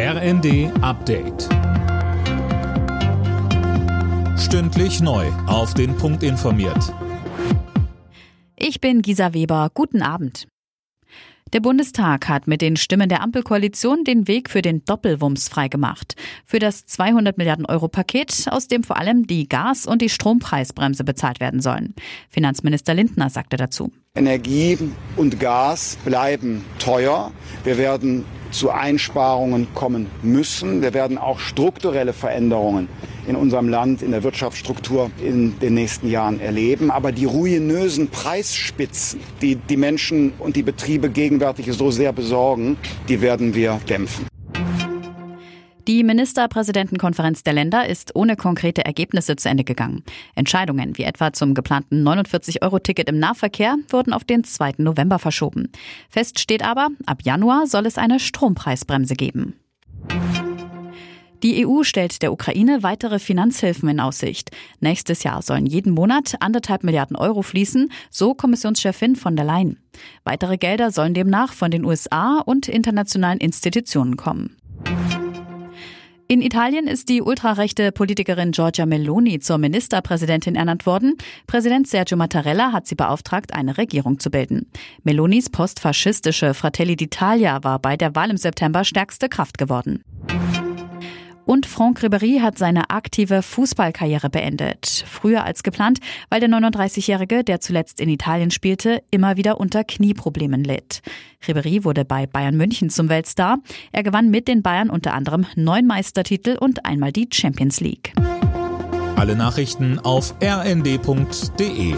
RND Update. Stündlich neu. Auf den Punkt informiert. Ich bin Gisa Weber. Guten Abend. Der Bundestag hat mit den Stimmen der Ampelkoalition den Weg für den Doppelwumms freigemacht. Für das 200 Milliarden Euro Paket, aus dem vor allem die Gas- und die Strompreisbremse bezahlt werden sollen. Finanzminister Lindner sagte dazu. Energie und Gas bleiben teuer. Wir werden zu Einsparungen kommen müssen. Wir werden auch strukturelle Veränderungen in unserem Land, in der Wirtschaftsstruktur in den nächsten Jahren erleben. Aber die ruinösen Preisspitzen, die die Menschen und die Betriebe gegenwärtig so sehr besorgen, die werden wir dämpfen. Die Ministerpräsidentenkonferenz der Länder ist ohne konkrete Ergebnisse zu Ende gegangen. Entscheidungen wie etwa zum geplanten 49-Euro-Ticket im Nahverkehr wurden auf den 2. November verschoben. Fest steht aber, ab Januar soll es eine Strompreisbremse geben. Die EU stellt der Ukraine weitere Finanzhilfen in Aussicht. Nächstes Jahr sollen jeden Monat anderthalb Milliarden Euro fließen, so Kommissionschefin von der Leyen. Weitere Gelder sollen demnach von den USA und internationalen Institutionen kommen. In Italien ist die ultrarechte Politikerin Giorgia Meloni zur Ministerpräsidentin ernannt worden. Präsident Sergio Mattarella hat sie beauftragt, eine Regierung zu bilden. Melonis postfaschistische Fratelli d'Italia war bei der Wahl im September stärkste Kraft geworden. Und Franck Ribéry hat seine aktive Fußballkarriere beendet. Früher als geplant, weil der 39-Jährige, der zuletzt in Italien spielte, immer wieder unter Knieproblemen litt. Ribéry wurde bei Bayern München zum Weltstar. Er gewann mit den Bayern unter anderem neun Meistertitel und einmal die Champions League. Alle Nachrichten auf rnd.de